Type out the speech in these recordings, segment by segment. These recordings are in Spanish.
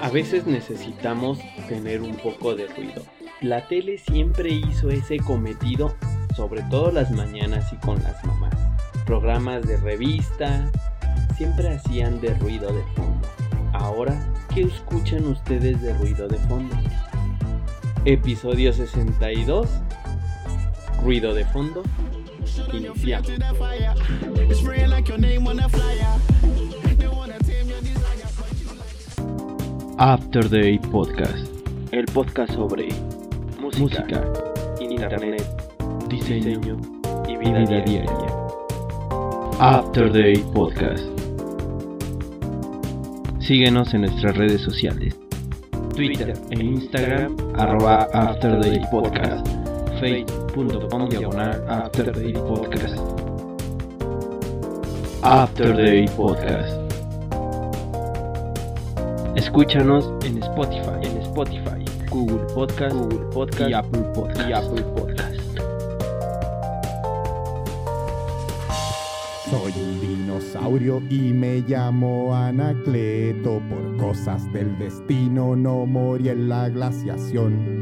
A veces necesitamos tener un poco de ruido. La tele siempre hizo ese cometido, sobre todo las mañanas y con las mamás. Programas de revista siempre hacían de ruido de fondo. Ahora, ¿qué escuchan ustedes de ruido de fondo? Episodio 62. Ruido de fondo. Iniciamos. After Day Podcast. El podcast sobre música, internet, diseño, y vida, diaria. After Day Podcast. Síguenos en nuestras redes sociales. Twitter e Instagram arroba After Day Podcast. Facebook.com diagonal After Day Podcast. After Day Podcast. Escúchanos en Spotify, en Spotify, Google Podcast, Google Podcast y Apple Podcast. Y Apple Podcast. Soy un dinosaurio y me llamo Anacleto. Por cosas del destino no morí en la glaciación.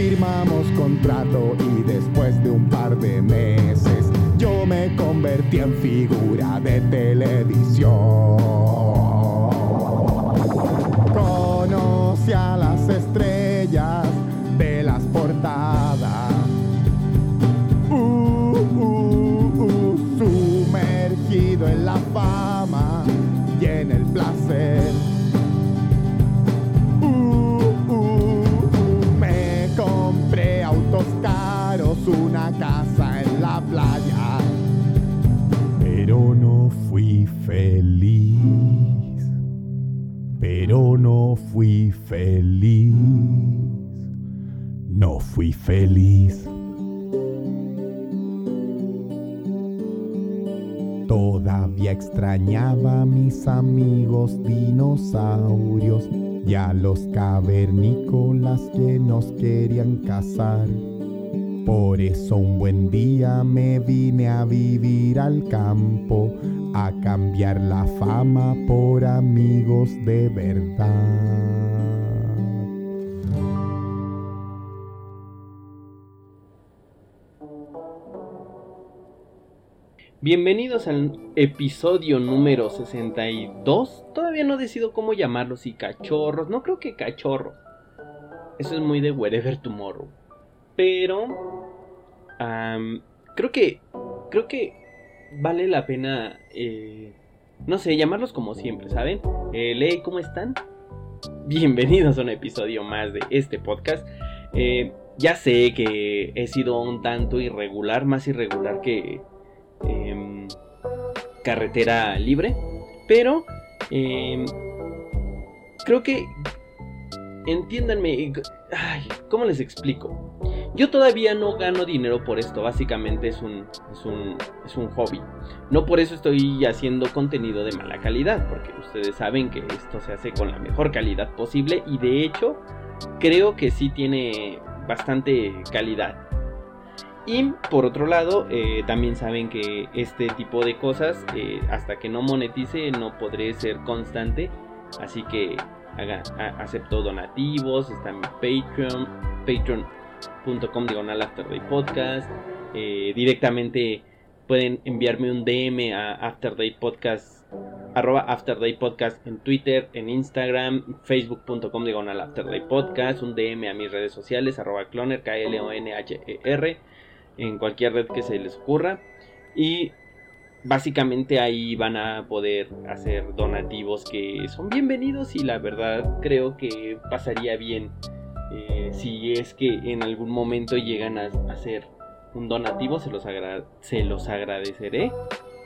Firmamos contrato y después de un par de meses yo me convertí en figura de televisión. Feliz. Pero no fui feliz. No fui feliz. Todavía extrañaba a mis amigos dinosaurios y a los cavernícolas que nos querían cazar. Por eso un buen día me vine a vivir al campo, a cambiar la fama por amigos de verdad. Bienvenidos al episodio número 62. Todavía no decido cómo llamarlos, si cachorros. No creo que cachorros. Eso es muy de Wherever Tomorrow. Pero creo que creo que vale la pena, eh, no sé, llamarlos como siempre, ¿saben? Eh, Ley, ¿cómo están? Bienvenidos a un episodio más de este podcast. Eh, ya sé que he sido un tanto irregular, más irregular que em, carretera libre, pero em, creo que entiéndanme, ¿cómo les explico? Yo todavía no gano dinero por esto, básicamente es un, es un, es un hobby. No por eso estoy haciendo contenido de mala calidad, porque ustedes saben que esto se hace con la mejor calidad posible y de hecho creo que sí tiene bastante calidad. Y por otro lado, eh, también saben que este tipo de cosas, eh, hasta que no monetice, no podré ser constante. Así que acepto donativos, está mi Patreon, diagonal After Day Podcast. eh, directamente pueden enviarme un DM a After Day Podcast arroba Afterday Podcast en Twitter, en Instagram, facebook.com diagonal Afterday Podcast, un DM a mis redes sociales, arroba cloner, K-L-O-N-H-E-R, en cualquier red que se les ocurra. Y básicamente ahí van a poder hacer donativos que son bienvenidos y la verdad creo que pasaría bien eh, si es que en algún momento llegan a hacer un donativo, se los, se los agradeceré.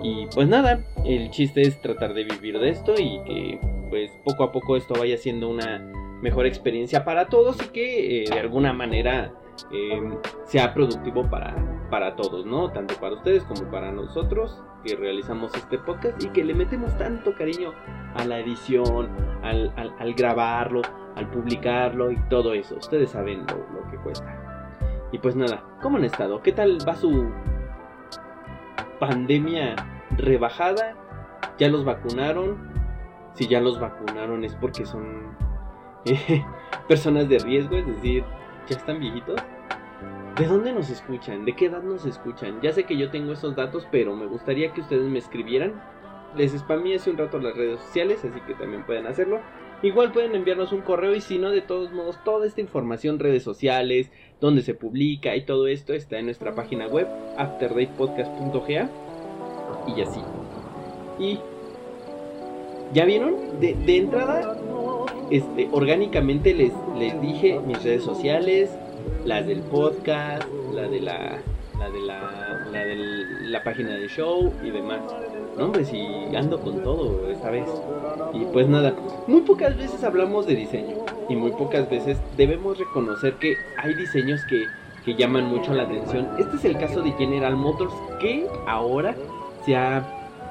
Y pues nada, el chiste es tratar de vivir de esto y que pues poco a poco esto vaya siendo una mejor experiencia para todos y que eh, de alguna manera em, sea productivo para, para todos, ¿no? Tanto para ustedes como para nosotros que realizamos este podcast y que le metemos tanto cariño a la edición, al, al, grabarlo, al publicarlo y todo eso. Ustedes saben lo, que cuesta. Y pues nada, ¿cómo han estado? ¿Qué tal va su pandemia rebajada, ya los vacunaron. Si ya los vacunaron es porque son eh, personas de riesgo, es decir, ya están viejitos. ¿De dónde nos escuchan? ¿De qué edad nos escuchan? Ya sé que yo tengo esos datos, pero me gustaría que ustedes me escribieran. Les spamé hace un rato las redes sociales, así que también pueden hacerlo. Igual pueden enviarnos un correo y si no, de todos modos, toda esta información, redes sociales, donde se publica y todo esto está en nuestra página web, afterdaypodcast.ga y así. Y ya vieron, de, entrada, este, orgánicamente les, les dije mis redes sociales, las del podcast, la de la, la de la, la de la página de show y demás. No, hombre, si ando con todo esta vez. Y pues nada, muy pocas veces hablamos de diseño y muy pocas veces debemos reconocer que hay diseños que, que llaman mucho la atención. Este es el caso de General Motors que ahora se ha,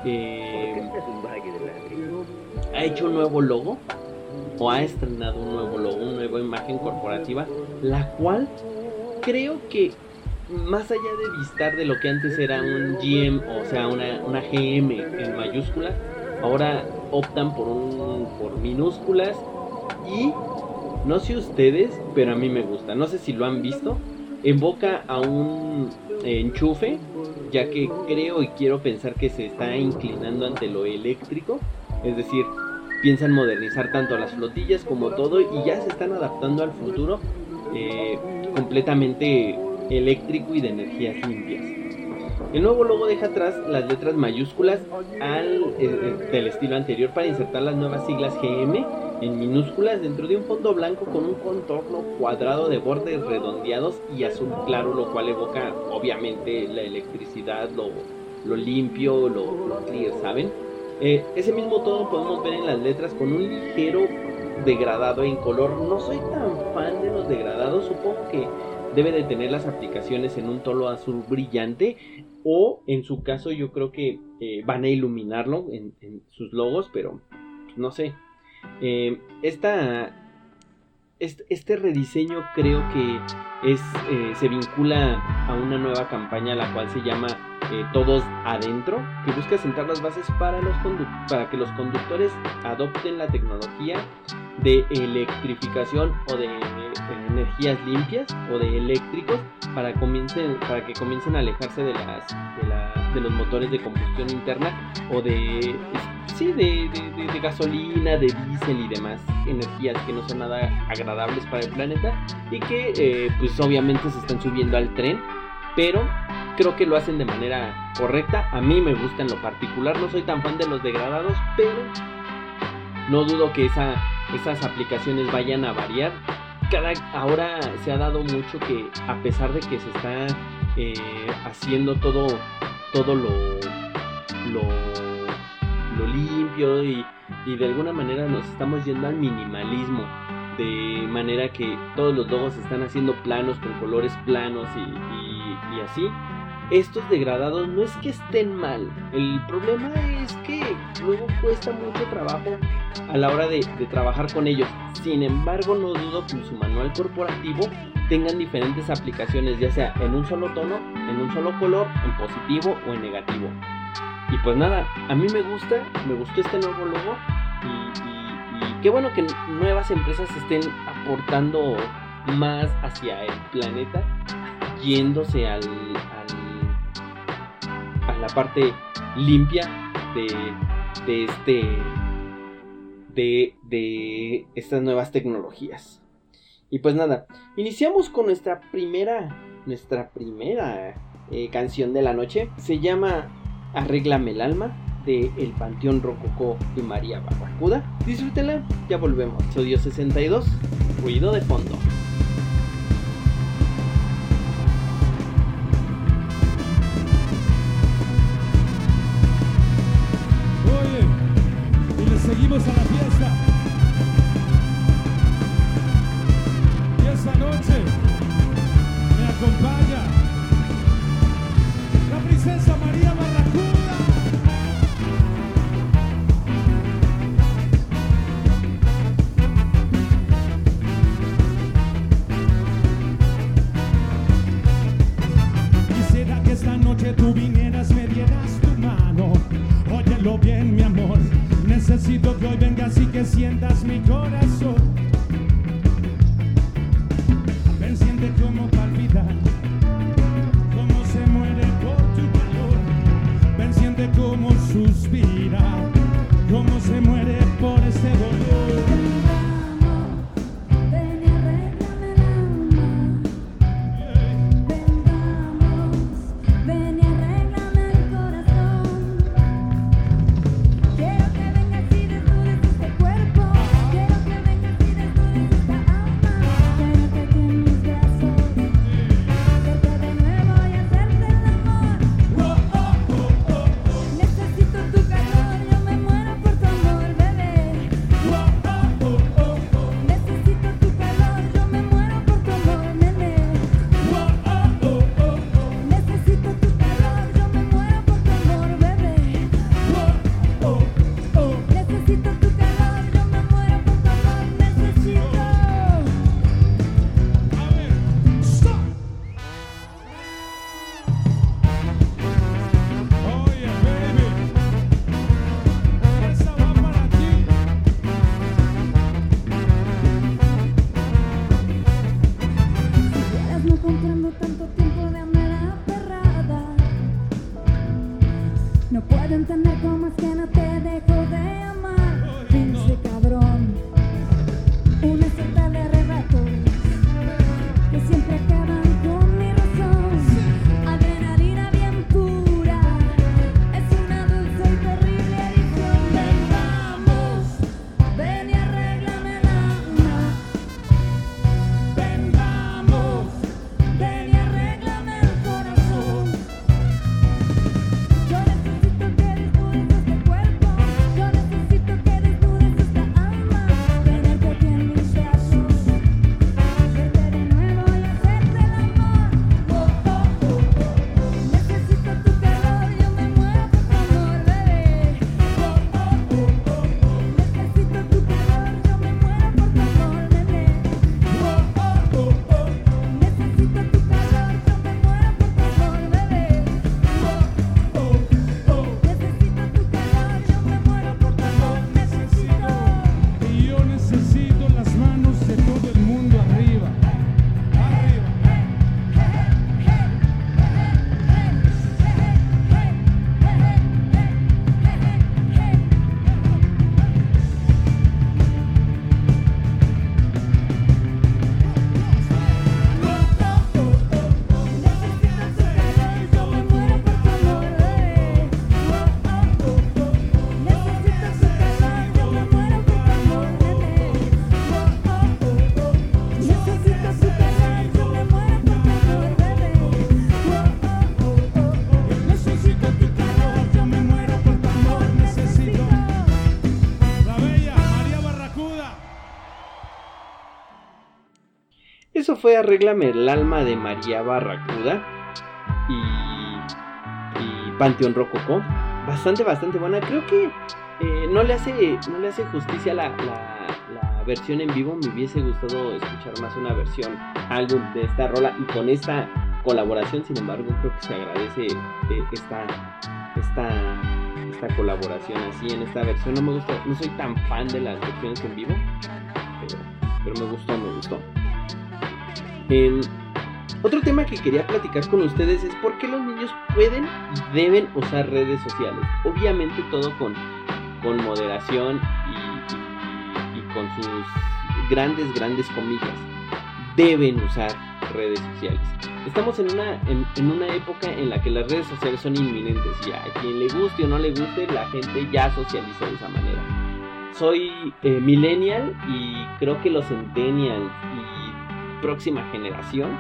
eh, ha hecho un nuevo logo o ha estrenado un nuevo logo, una nueva imagen corporativa, la cual creo que más allá de vistar de lo que antes era un GM, o sea, una, una GM en mayúsculas, ahora optan por, un, por minúsculas y no sé ustedes, pero a mí me gusta. No sé si lo han visto. Evoca a un enchufe, ya que creo y quiero pensar que se está inclinando ante lo eléctrico. Es decir, piensan modernizar tanto las flotillas como todo y ya se están adaptando al futuro eh, completamente eléctrico y de energías limpias. El nuevo logo deja atrás las letras mayúsculas al, eh, eh, del estilo anterior para insertar las nuevas siglas GM en minúsculas dentro de un fondo blanco con un contorno cuadrado de bordes redondeados y azul claro, lo cual evoca obviamente la electricidad, lo, limpio, lo, clear, ¿saben? Eh, ese mismo tono podemos ver en las letras con un ligero degradado en color. No soy tan fan de los degradados, supongo que debe de tener las aplicaciones en un tono azul brillante o en su caso yo creo que eh, van a iluminarlo en, sus logos, pero pues, no sé. Eh, esta, este, rediseño creo que es, eh, se vincula a una nueva campaña la cual se llama Todos Adentro, que busca sentar las bases para, los para que los conductores adopten la tecnología de electrificación o de, energías limpias o de eléctricos para, comiencen, para que comiencen a alejarse de, las, de, los motores de combustión interna o de, sí, de, gasolina, de diésel y demás energías que no son nada agradables para el planeta y que eh, pues obviamente se están subiendo al tren pero creo que lo hacen de manera correcta a mí me gusta en lo particular no soy tan fan de los degradados pero no dudo que esa esas aplicaciones vayan a variar. Cada, ahora se ha dado mucho que a pesar de que se está eh, haciendo todo, todo lo, limpio y, de alguna manera nos estamos yendo al minimalismo de manera que todos los logos están haciendo planos con colores planos y así estos degradados no es que estén mal, el problema es que luego cuesta mucho trabajo a la hora de, trabajar con ellos. Sin embargo, no dudo que en su manual corporativo tengan diferentes aplicaciones, ya sea en un solo tono, en un solo color, en positivo o en negativo. Y pues nada, a mí me gusta, me gustó este nuevo logo y, qué bueno que nuevas empresas estén aportando más hacia el planeta, yéndose al, al a la parte limpia de, de este de, de estas nuevas tecnologías. Y pues nada, iniciamos con nuestra primera, nuestra primera eh, canción de la noche. Se llama Arréglame el alma de El Panteón Rococó y María Barracuda. Disfrútela, ya volvemos. Estudio 62, ruido de fondo. fue Arréglame el alma de María Barracuda y, Panteón Rococó. Bastante, bastante buena. Creo que eh, no, le hace, no le hace justicia la, versión en vivo. Me hubiese gustado escuchar más una versión álbum de esta rola y con esta colaboración. Sin embargo, creo que se agradece eh, esta, esta, esta colaboración así en esta versión. No me gusta, no soy tan fan de las versiones en vivo, pero me gustó, me gustó. Eh, otro tema que quería platicar con ustedes es por qué los niños pueden y deben usar redes sociales. Obviamente todo con, con moderación y, y, y con sus grandes, grandes comillas. Deben usar redes sociales. Estamos en una, en, en, una época en la que las redes sociales son inminentes y a quien le guste o no le guste, la gente ya socializa de esa manera. Soy eh, millennial y creo que los centennials y próxima generación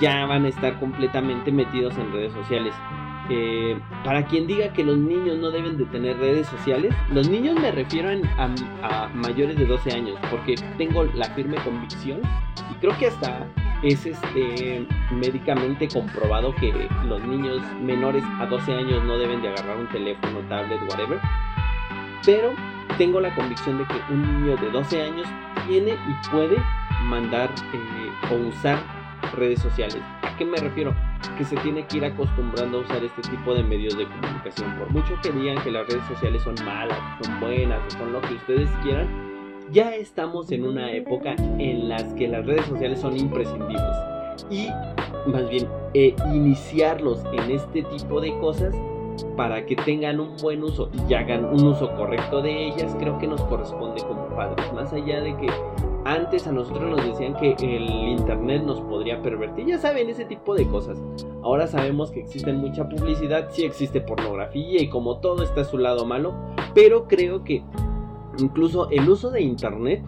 ya van a estar completamente metidos en redes sociales. Eh, para quien diga que los niños no deben de tener redes sociales, los niños me refiero a, a, mayores de 12 años, porque tengo la firme convicción y creo que hasta es este médicamente comprobado que los niños menores a 12 años no deben de agarrar un teléfono, tablet, whatever. Pero tengo la convicción de que un niño de 12 años tiene y puede mandar eh, o usar redes sociales. ¿A qué me refiero? Que se tiene que ir acostumbrando a usar este tipo de medios de comunicación. Por mucho que digan que las redes sociales son malas, son buenas o son lo que ustedes quieran, ya estamos en una época en las que las redes sociales son imprescindibles. Y más bien, eh, iniciarlos en este tipo de cosas para que tengan un buen uso y hagan un uso correcto de ellas, creo que nos corresponde como padres. Más allá de que antes a nosotros nos decían que el internet nos podría pervertir, ya saben, ese tipo de cosas. Ahora sabemos que existe mucha publicidad, sí existe pornografía y como todo está a su lado malo, pero creo que incluso el uso de internet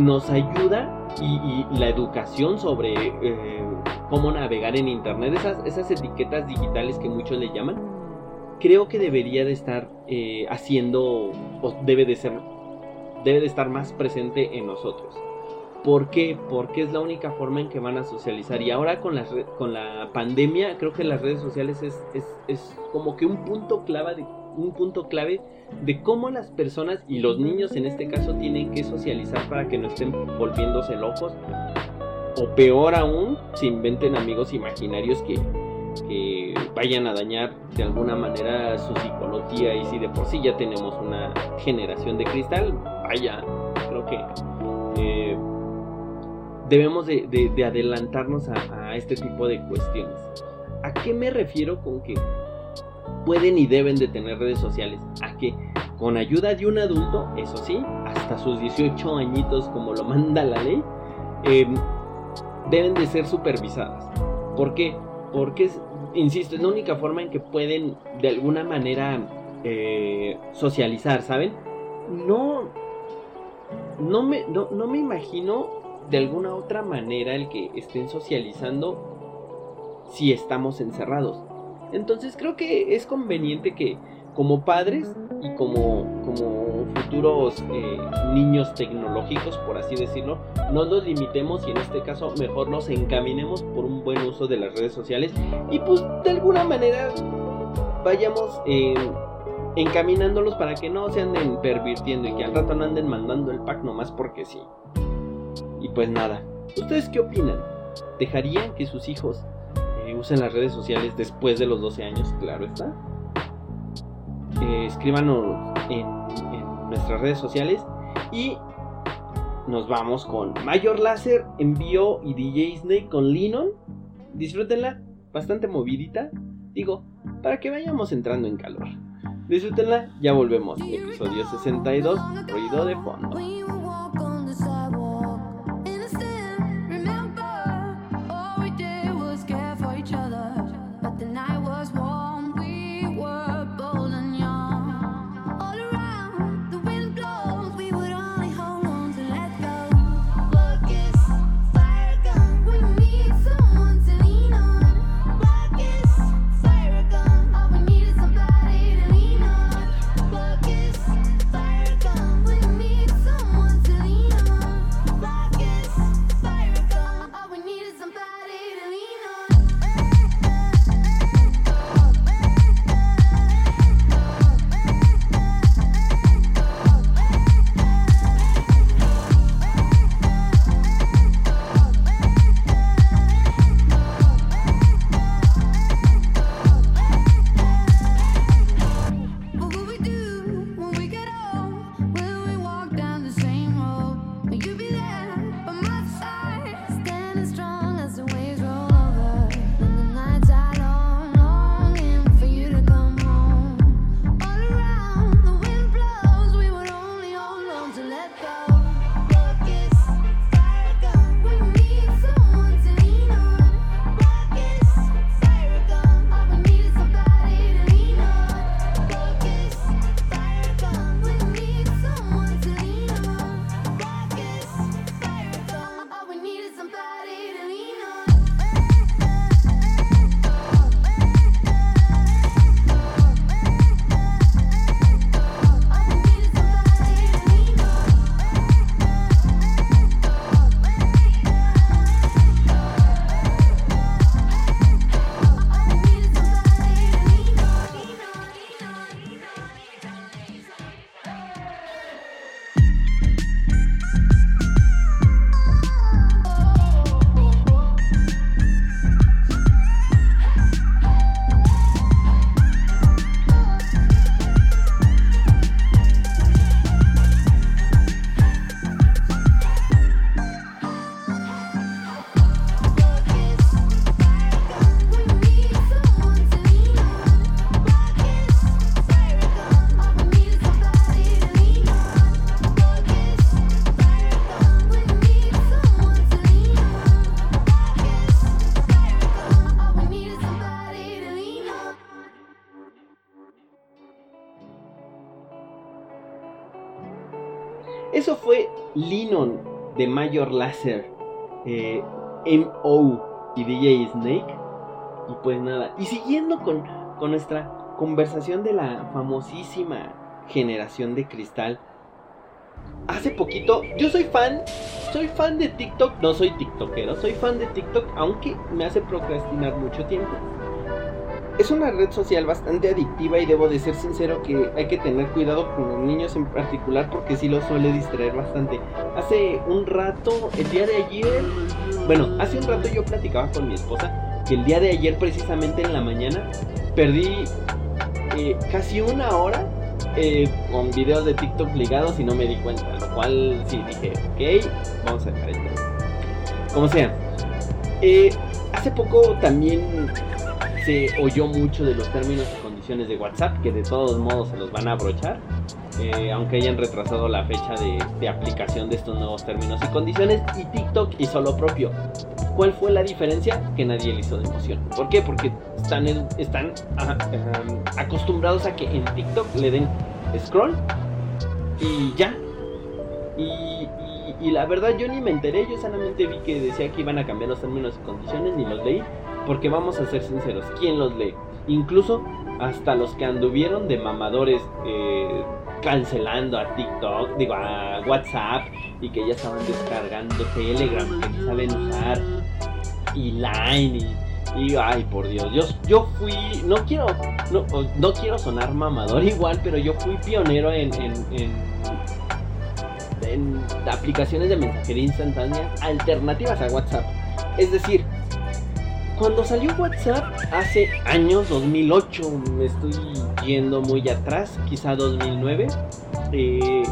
nos ayuda y, la educación sobre eh, cómo navegar en internet, esas etiquetas digitales que muchos le llaman, creo que debería de estar eh, haciendo o debe de ser debe de estar más presente en nosotros. ¿Por qué? Porque es la única forma en que van a socializar. Y ahora con la, con la pandemia, creo que las redes sociales es, es, es como que un punto, clave de, un punto clave de cómo las personas y los niños en este caso tienen que socializar para que no estén volviéndose locos. O peor aún, se inventen amigos imaginarios que, que vayan a dañar de alguna manera su psicología y si de por sí ya tenemos una generación de cristal, vaya, creo que eh, debemos de, de, de adelantarnos a, este tipo de cuestiones. ¿A qué me refiero con que pueden y deben de tener redes sociales? A que con ayuda de un adulto, eso sí, hasta sus 18 añitos como lo manda la ley, eh, deben de ser supervisadas. ¿Por qué? Porque, es, insisto, es la única forma en que pueden de alguna manera eh, socializar, ¿saben? No, no me, no, no me imagino de alguna otra manera el que estén socializando si estamos encerrados. Entonces creo que es conveniente que como padres y como, como futuros eh, niños tecnológicos, por así decirlo, no nos limitemos y en este caso mejor nos encaminemos por un buen uso de las redes sociales y pues de alguna manera vayamos eh, encaminándolos para que no se anden pervirtiendo y que al rato no anden mandando el pack nomás porque sí. Y pues nada, ¿ustedes qué opinan? ¿Dejarían que sus hijos eh, usen las redes sociales después de los 12 años? Claro está. Eh, escríbanos en, nuestras redes sociales y nos vamos con Mayor Láser, Envío y DJ Snake con Linon. Disfrútenla, bastante movidita, digo, para que vayamos entrando en calor. Disfrútenla, ya volvemos. Episodio 62, ruido de fondo. De Major Lazer, eh, MO y DJ Snake. Y pues nada, y siguiendo con, con nuestra conversación de la famosísima generación de cristal. Hace poquito, yo soy fan, soy fan de TikTok, no soy TikTokero, soy fan de TikTok, aunque me hace procrastinar mucho tiempo. Es una red social bastante adictiva y debo de ser sincero que hay que tener cuidado con los niños en particular porque sí los suele distraer bastante. Hace un rato, el día de ayer, bueno, hace un rato yo platicaba con mi esposa que el día de ayer precisamente en la mañana perdí eh, casi una hora eh, con videos de TikTok ligados y no me di cuenta, lo cual sí dije, ok, vamos a dejar esto. Como sea, eh, hace poco también se oyó mucho de los términos y condiciones de WhatsApp, que de todos modos se los van a abrochar, eh, aunque hayan retrasado la fecha de, aplicación de estos nuevos términos y condiciones, y TikTok hizo lo propio. ¿Cuál fue la diferencia? Que nadie le hizo de emoción. ¿Por qué? Porque están, em, acostumbrados a que en TikTok le den scroll y ya. Y, y- y la verdad yo ni me enteré, yo solamente vi que decía que iban a cambiar los términos y condiciones, ni los leí, porque vamos a ser sinceros, ¿quién los lee? Incluso hasta los que anduvieron de mamadores eh, cancelando a TikTok, digo a WhatsApp, y que ya estaban descargando Telegram, que ni saben usar, y Line, y, y, ay por Dios, yo, yo fui, no quiero, no, no quiero sonar mamador igual, pero yo fui pionero en, en, en, en aplicaciones de mensajería instantánea alternativas a WhatsApp. Es decir, cuando salió WhatsApp hace años, 2008, me estoy yendo muy atrás, quizá 2009, eh,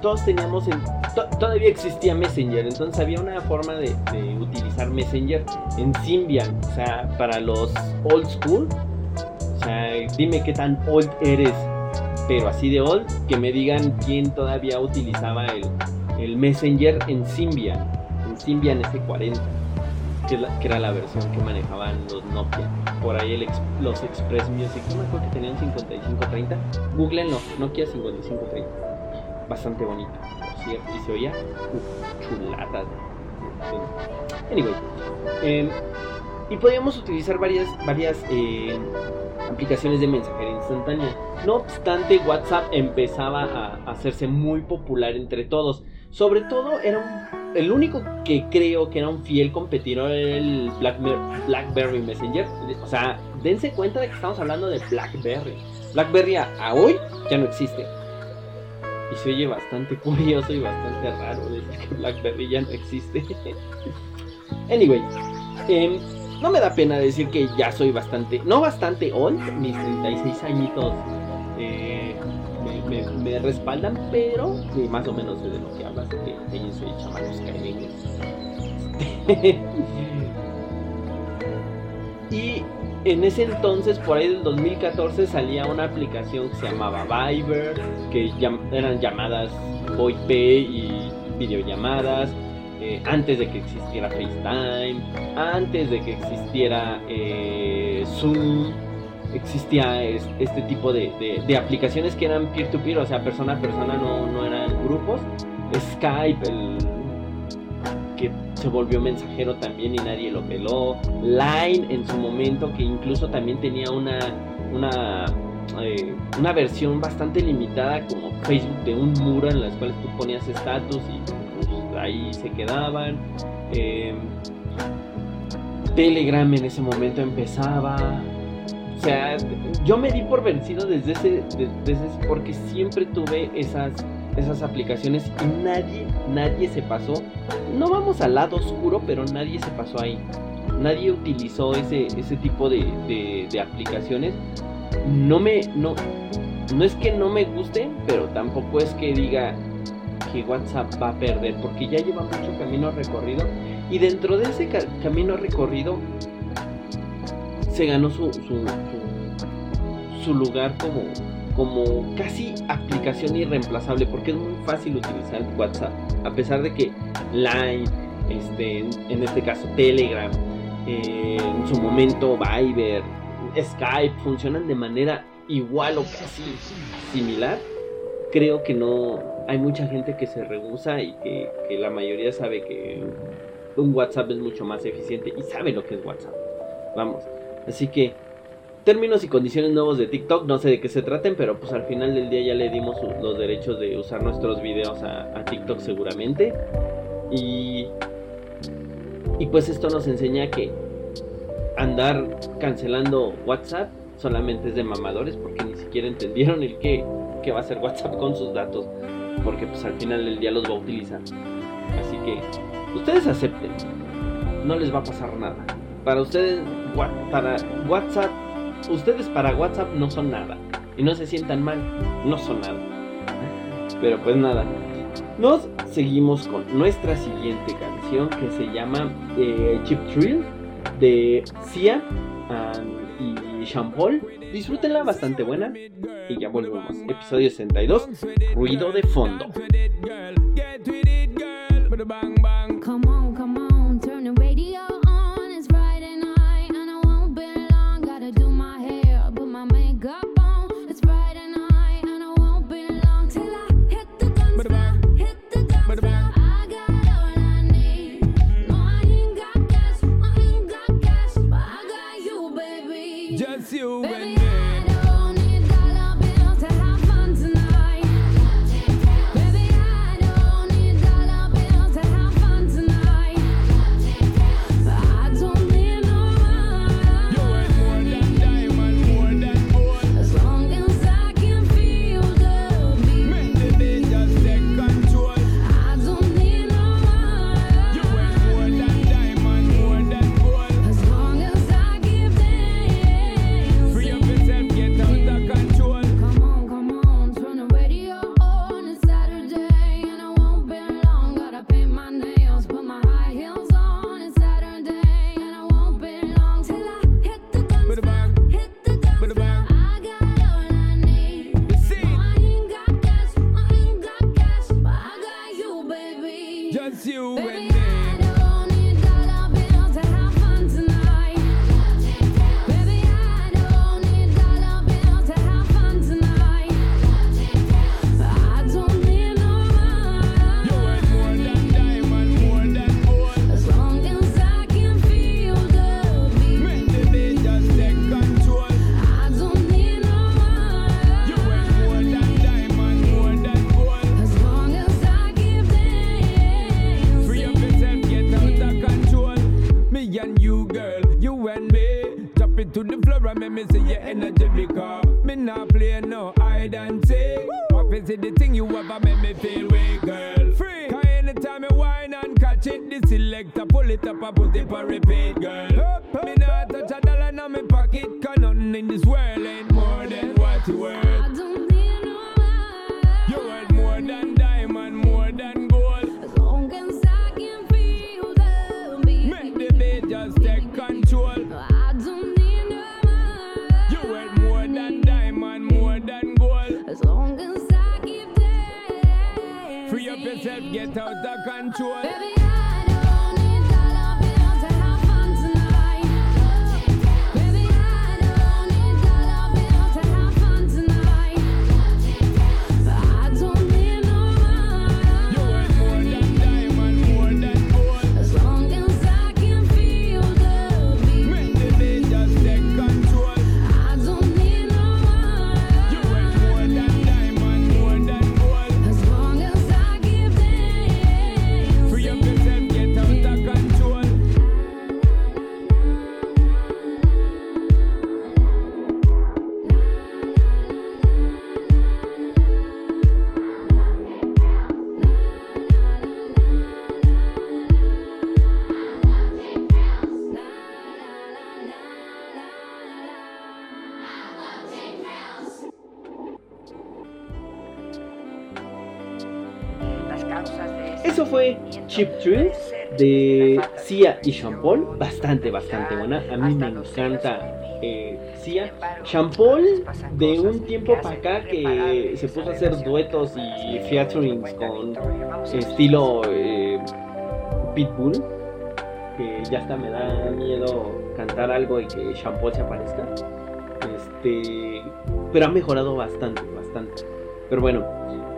todos teníamos, en- to- todavía existía Messenger, entonces había una forma de, de utilizar Messenger en Symbian, o sea, para los old school, o sea, dime qué tan old eres, pero así de old, que me digan quién todavía utilizaba el, el Messenger en Symbian, en Symbian S40 que, la- que era la versión que manejaban los Nokia. Por ahí el los Express Music, no me acuerdo que tenían 5530. Googleenlo, Nokia 5530. Bastante bonito, por cierto. Y se oía uf, chulada. Anyway. em, y podíamos utilizar varias, varias eh, aplicaciones de mensajería instantánea. No obstante, WhatsApp empezaba a hacerse muy popular entre todos. Sobre todo era un el único que creo que era un fiel competidor era el Blackber- Blackberry Messenger. O sea, dense cuenta de que estamos hablando de Blackberry. Blackberry a, a hoy ya no existe. Y se oye bastante curioso y bastante raro decir que Blackberry ya no existe. anyway, em, no me da pena decir que ya soy bastante, no bastante old, mis 36 añitos eh, me, respaldan, pero más o menos de lo que hablas, que ellos soy chamacos caribeños. y en ese entonces, por ahí del 2014, salía una aplicación que se llamaba Viber, que eran llamadas VoIP y videollamadas. eh, antes de que existiera FaceTime, antes de que existiera eh, Zoom, existía es- este tipo de, de- aplicaciones que eran peer-to-peer, o sea, persona a persona, no, no eran grupos. Skype, que se volvió mensajero también y nadie lo peló. Line en su momento, que incluso también tenía una, una, eh, una versión bastante limitada como Facebook de un muro en las cuales tú ponías estatus y pues, ahí se quedaban. Eh, Telegram en ese momento empezaba. O sea, yo me di por vencido desde ese, de- desde ese- porque siempre tuve esas, esas aplicaciones y nadie, nadie se pasó. No vamos al lado oscuro, pero nadie se pasó ahí. Nadie utilizó ese, ese tipo de, de- aplicaciones. No me, no, no es que no me guste, pero tampoco es que diga que WhatsApp va a perder, porque ya lleva mucho camino recorrido. Y dentro de ese ca- camino recorrido se ganó su, su, lugar como, como casi aplicación irreemplazable porque es muy fácil utilizar WhatsApp a pesar de que Line este, en, este caso Telegram eh, en su momento Viber Skype funcionan de manera igual o casi similar creo que no hay mucha gente que se rehúsa y que la mayoría sabe que un WhatsApp es mucho más eficiente y sabe lo que es WhatsApp. Vamos. Así que términos y condiciones nuevos de TikTok, no sé de qué se traten, pero pues al final del día ya le dimos los derechos de usar nuestros videos a, TikTok seguramente. Y, y pues esto nos enseña que andar cancelando WhatsApp solamente es de mamadores porque ni siquiera entendieron el que, que va a hacer WhatsApp con sus datos. Porque pues al final del día los va a utilizar. Así que ustedes acepten. No les va a pasar nada. Para ustedes, para WhatsApp, ustedes para WhatsApp no son nada. Y no se sientan mal, no son nada. Pero pues nada. Nos seguimos con nuestra siguiente canción que se llama eh, Chip Thrill de Sia y Sean Paul. Disfrútenla, bastante buena. Y ya volvemos. Episodio 62, ruido de fondo. Up and put it for repeat, girl. Me not touch a dollar in my pocket, cause nothing in this world ain't more than what you worth. I don't need no money. You worth more than diamond, more than gold. As long as I can feel the beat. Make the beat just take control. I don't need no money. You worth more than diamond, more than gold. As long as I keep dancing. Free up yourself, get out of control. Baby, Chip Thrill de Sia y Sean. Bastante, bastante buena. A mí me encanta eh, Sia. De un tiempo para acá que se puso a hacer duetos y featurings con estilo eh, Pitbull. Que ya hasta me da miedo cantar algo y que Sean Paul se aparezca. Este, pero ha mejorado bastante, bastante. Pero bueno,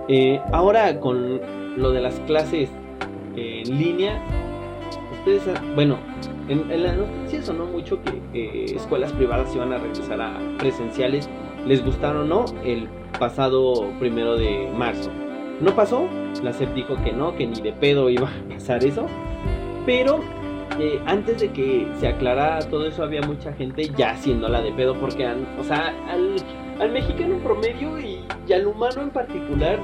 eh, ahora con lo de las clases en línea, ustedes, ah, bueno, en, en las noticias sonó mucho que escuelas privadas iban a regresar a presenciales, les gustaron o no, el pasado primero de marzo. No pasó, la SEP dijo que no, que ni de pedo iba a pasar eso, pero eh, antes de que se aclarara todo eso había mucha gente ya haciéndola de pedo porque, o sea, al, al mexicano promedio y, al humano en particular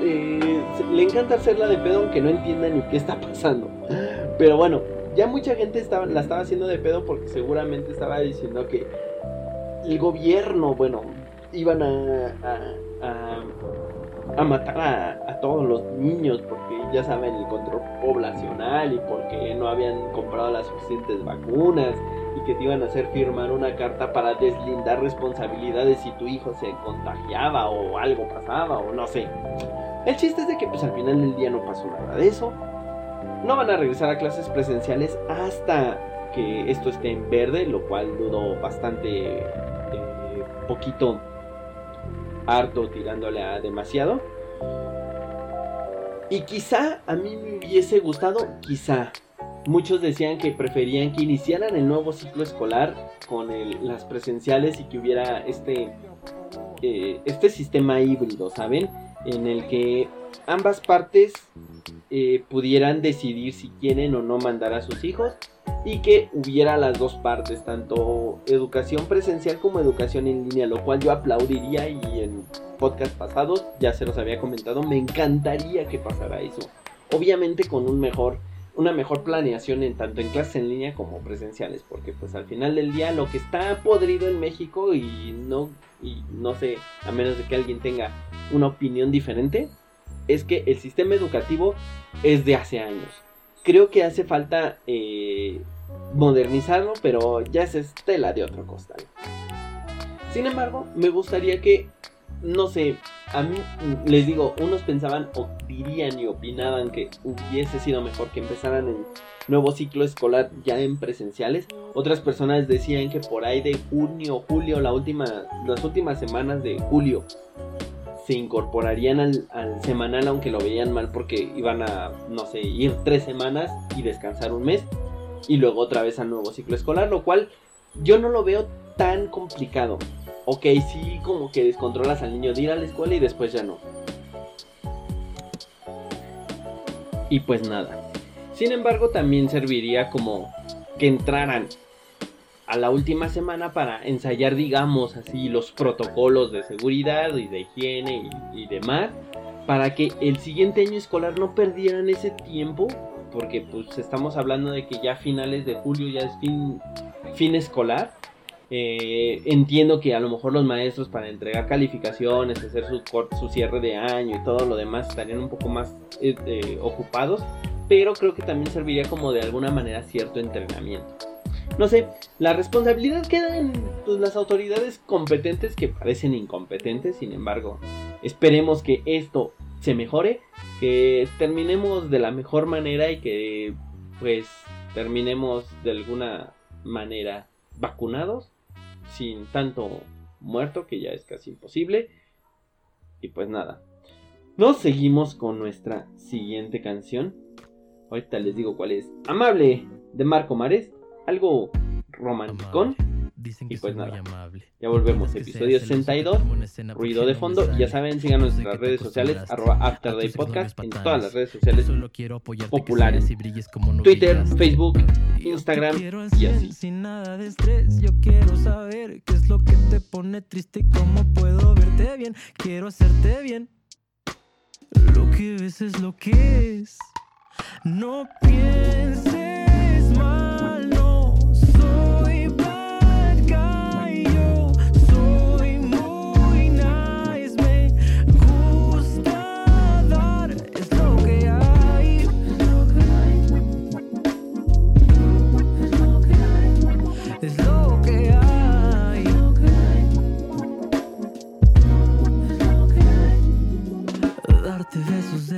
eh, le encanta hacerla de pedo aunque no entienda ni qué está pasando. Pero bueno, ya mucha gente estaba, la estaba haciendo de pedo porque seguramente estaba diciendo que el gobierno, bueno, iban a, matar a todos los niños porque ya saben el control poblacional y porque no habían comprado las suficientes vacunas y que te iban a hacer firmar una carta para deslindar responsabilidades si tu hijo se contagiaba o algo pasaba o no sé. El chiste es de que pues al final del día no pasó nada de eso. No van a regresar a clases presenciales hasta que esto esté en verde, lo cual dudo bastante eh, poquito harto tirándole a demasiado. Y quizá a mí me hubiese gustado, quizá. Muchos decían que preferían que iniciaran el nuevo ciclo escolar con las presenciales y que hubiera este, eh, este sistema híbrido, ¿saben? En el que ambas partes eh, pudieran decidir si quieren o no mandar a sus hijos y que hubiera las dos partes, tanto educación presencial como educación en línea, lo cual yo aplaudiría y en podcast pasados ya se los había comentado, me encantaría que pasara eso. Obviamente con un mejor una mejor planeación en tanto en clases en línea como presenciales, porque pues al final del día lo que está podrido en México y no y no sé, a menos de que alguien tenga una opinión diferente, es que el sistema educativo es de hace años. Creo que hace falta eh, modernizarlo, pero ya es estela de otro costal. Sin embargo, me gustaría que, no sé, a mí les digo, unos pensaban o dirían y opinaban que hubiese sido mejor que empezaran el nuevo ciclo escolar ya en presenciales. Otras personas decían que por ahí de junio, julio, la última, las últimas semanas de julio se incorporarían al, al semanal, aunque lo veían mal porque iban a, no sé, ir tres semanas y descansar un mes y luego otra vez al nuevo ciclo escolar, lo cual yo no lo veo tan complicado. Ok, sí, como que descontrolas al niño de ir a la escuela y después ya no. Y pues nada. Sin embargo, también serviría como que entraran a la última semana para ensayar, digamos así, los protocolos de seguridad y de higiene y, y demás. Para que el siguiente año escolar no perdieran ese tiempo. Porque pues estamos hablando de que ya finales de julio ya es fin, fin escolar. Eh, entiendo que a lo mejor los maestros para entregar calificaciones, hacer su, su cierre de año y todo lo demás estarían un poco más eh, eh, ocupados, pero creo que también serviría como de alguna manera cierto entrenamiento. No sé, la responsabilidad queda en pues, las autoridades competentes que parecen incompetentes, sin embargo, esperemos que esto se mejore, que terminemos de la mejor manera y que pues terminemos de alguna manera vacunados, sin tanto muerto, que ya es casi imposible. Y pues nada, nos seguimos con nuestra siguiente canción. Ahorita les digo cuál es. Amable de Marco Mares, algo romanticón. Dicen que Y pues soy muy nada, amable. Ya volvemos, episodio seas celoso, 62, te pongo en escena porque ruido de fondo. Y ya saben, síganos en Sé nuestras redes sociales, arroba a After tus Day sexos Podcast, en todas las redes sociales. Solo quiero apoyarte populares. y brilles como no Twitter, brillaste. Facebook, Instagram y 100 así. Sin nada de estrés, yo quiero saber qué es lo que te pone triste y cómo puedo verte bien. Quiero hacerte bien. Lo que ves es lo que es. No pienses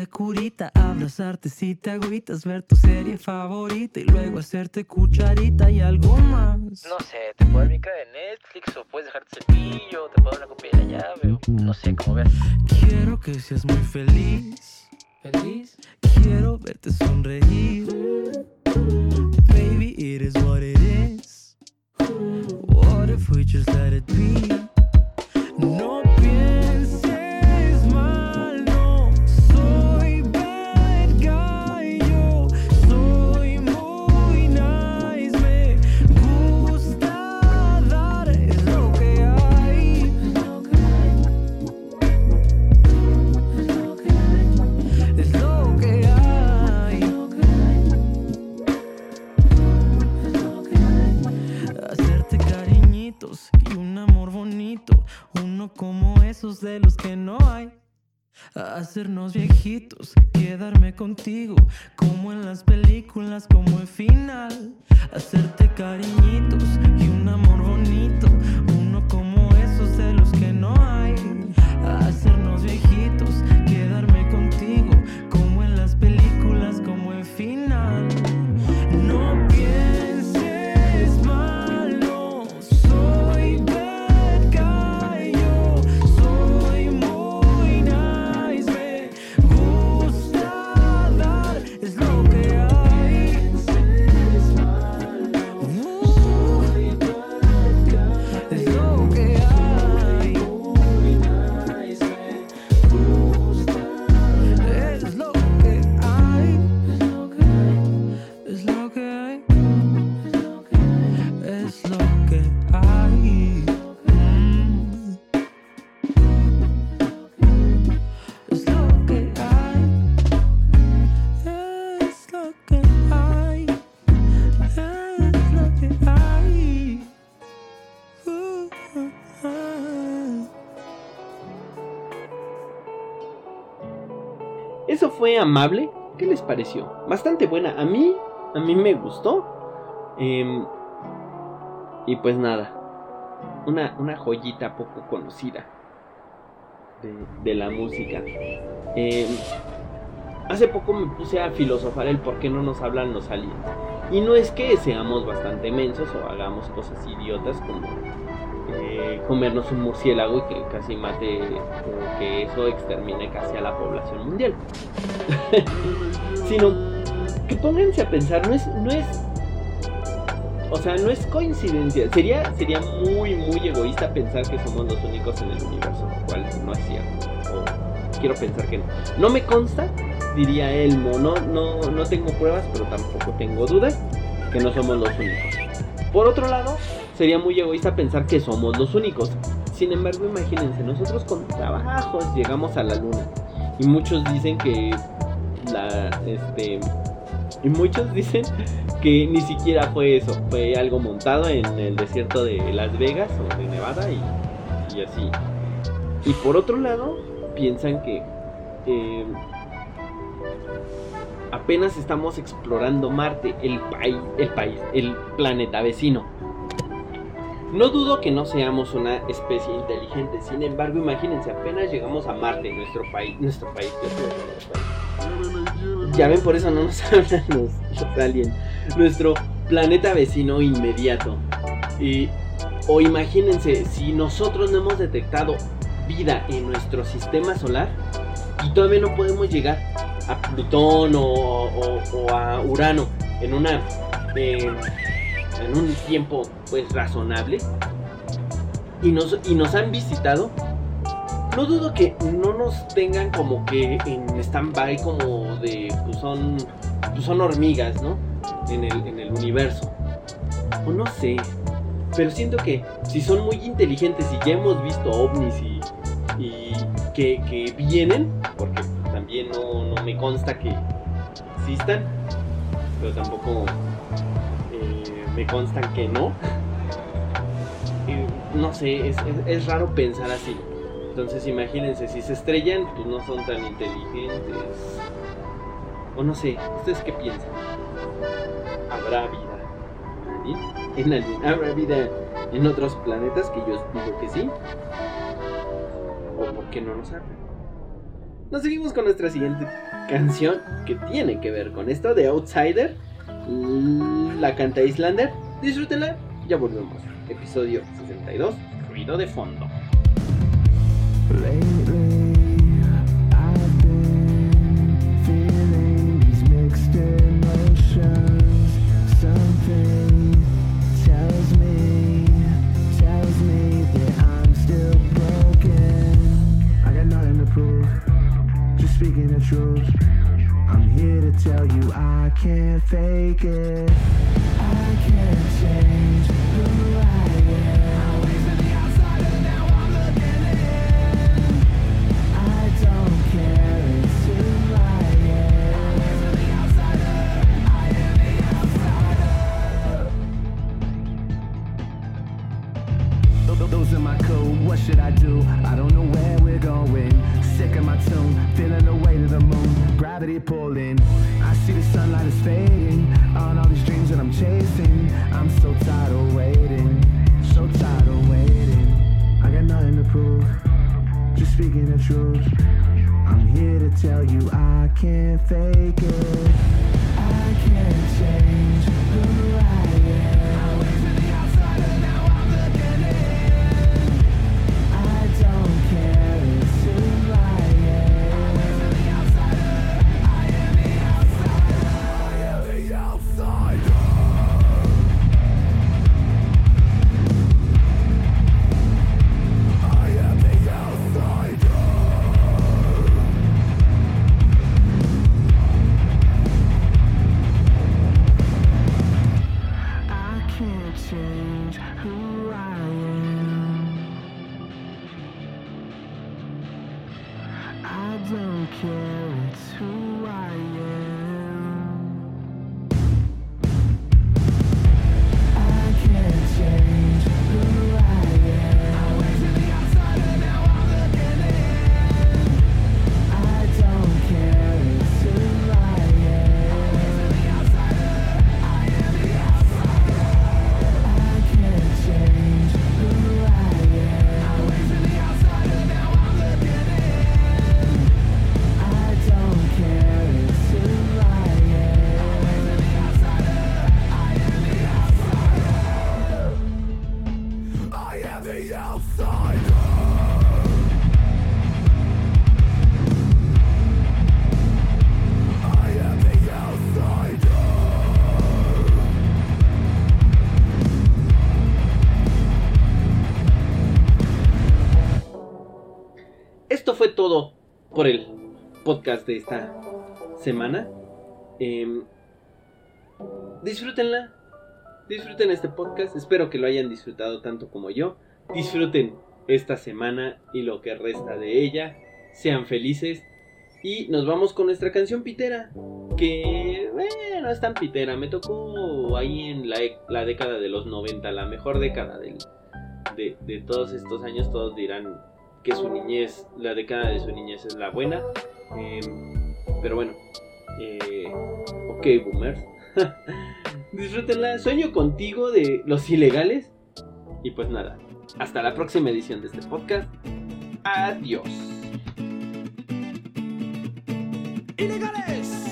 curita, abrazarte si te agüitas, ver tu serie favorita y luego hacerte cucharita y algo más. No sé, te puedo dar mi cara de Netflix o puedes dejarte cepillo, te puedo dar una copia de la llave o no sé, como veas. Quiero que seas muy feliz. ¿Feliz? Quiero verte sonreír. Baby, it is what it is. What if we just let it be? No pienses de los que no hay. Hacernos viejitos, quedarme contigo, como en las películas, como el final. Hacerte cariñitos y un amor bonito, uno como esos de los que no hay. Fue amable. ¿Qué les pareció? Bastante buena. A mí, a mí me gustó. Em, y pues nada. Una, una joyita poco conocida de, la música. Em, hace poco me puse a filosofar el por qué no nos hablan los aliens. Y no es que seamos bastante mensos o hagamos cosas idiotas como eh, comernos un murciélago y que casi mate o que eso extermine casi a la población mundial. Sino que pónganse a pensar, no es, no es, o sea, no es coincidencia. Sería, sería muy, muy egoísta pensar que somos los únicos en el universo, lo cual no es cierto. Quiero pensar que no. No me consta, diría Elmo, no, no, no tengo pruebas, pero tampoco tengo dudas que no somos los únicos. Por otro lado, sería muy egoísta pensar que somos los únicos. Sin embargo, imagínense, nosotros con trabajos llegamos a la luna. Y muchos dicen que la este y muchos dicen que ni siquiera fue eso, fue algo montado en el desierto de Las Vegas o de Nevada y, y así. Y por otro lado, piensan que eh, apenas estamos explorando Marte, el país, el país, el planeta vecino. No dudo que no seamos una especie inteligente, sin embargo, imagínense, apenas llegamos a Marte, nuestro país, nuestro país. Ya ven, por eso no nos hablan los, aliens. Nuestro planeta vecino inmediato. Y, o imagínense, si nosotros no hemos detectado vida en nuestro sistema solar y todavía no podemos llegar a Plutón o a Urano en una eh, en un tiempo pues razonable y nos, y nos han visitado no dudo que no nos tengan como que en stand-by como de pues son pues son hormigas no en el, en el universo. O no sé pero siento que si son muy inteligentes y ya hemos visto ovnis y, y que, que vienen porque también no, no me consta que existan pero tampoco constan que no. No sé es, es- raro pensar así. Entonces imagínense si se estrellan pues no son tan inteligentes. O no sé ustedes qué piensan habrá vida en luna habrá vida en otros planetas que yo digo que sí o por qué no nos hablan Nos seguimos con nuestra siguiente canción que tiene que ver con esto de Outsider. La canta Islander. Disfrútenla. Ya volvemos. Episodio 62. Ruido de fondo. Speaking the truth. I'm here to tell you I can't fake it. I can't change who I am. Now I'm looking in. I don't care, who I am. The outsider, I am the outsider. Th- th- Those my code, what should I do? I don't know where going. Sick of my tune, feeling the weight of the moon. Gravity pulling. I see the sunlight is fading on all these dreams that I'm chasing. I'm so tired of waiting, so tired of waiting. I got nothing to prove, just speaking the truth. I'm here to tell you I can't fake it. I can't change Esto fue todo por el podcast de esta semana. Em, disfrútenla. Disfruten este podcast. Espero que lo hayan disfrutado tanto como yo. Disfruten esta semana y lo que resta de ella. Sean felices. Y nos vamos con nuestra canción pitera. Que, bueno, es tan pitera. Me tocó ahí en la, e- la década de los 90, la mejor década de, de todos estos años. Todos dirán que su niñez, la década de su niñez es la buena. Em, pero bueno, eh, ok, boomers. Disfrútenla. Sueño contigo de los ilegales. Y pues nada, hasta la próxima edición de este podcast. Adiós. ¡Ilegales!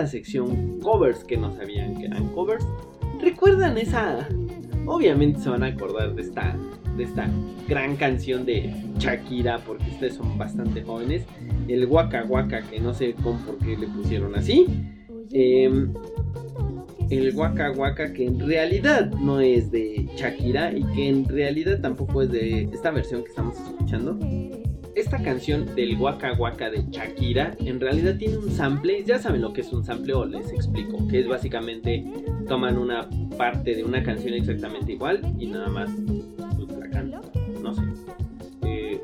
Amada sección covers que no sabían que eran covers. ¿Recuerdan esa? Obviamente se van a acordar de esta, de esta gran canción de Shakira porque ustedes son bastante jóvenes. El Waka Waka que no sé con por qué le pusieron así. Em, el Waka Waka que en realidad no es de Shakira y que en realidad tampoco es de esta versión que estamos escuchando. Esta canción del Waka Waka de Shakira en realidad tiene un sample, ya saben lo que es un sample o les explico, que es básicamente toman una parte de una canción exactamente igual y nada más pues, no sé. Eh,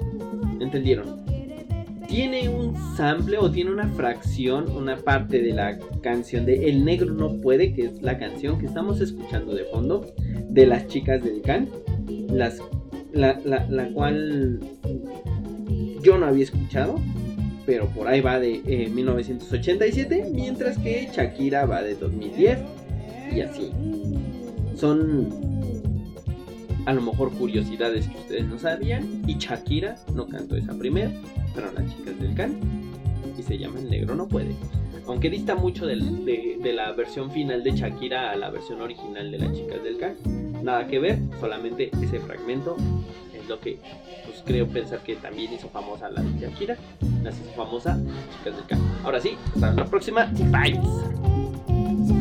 ¿Entendieron? tiene un sample o tiene una fracción, una parte de la canción de El Negro No Puede, que es la canción que estamos escuchando de fondo, de las chicas del Can, las, la, la, la cual yo no había escuchado, pero por ahí va de eh, 1987, mientras que Shakira va de 2010 y así. Son a lo mejor curiosidades que ustedes no sabían y Shakira no cantó esa primera pero las chicas del can y se llama El Negro No Puede. Aunque dista mucho del- de, de la versión final de Shakira a la versión original de las chicas del can. Nada que ver, solamente ese fragmento es lo que pues, creo pensar que también hizo famosa la de Shakira. Las hizo famosa chicas del. Ahora sí, hasta la próxima. Bye.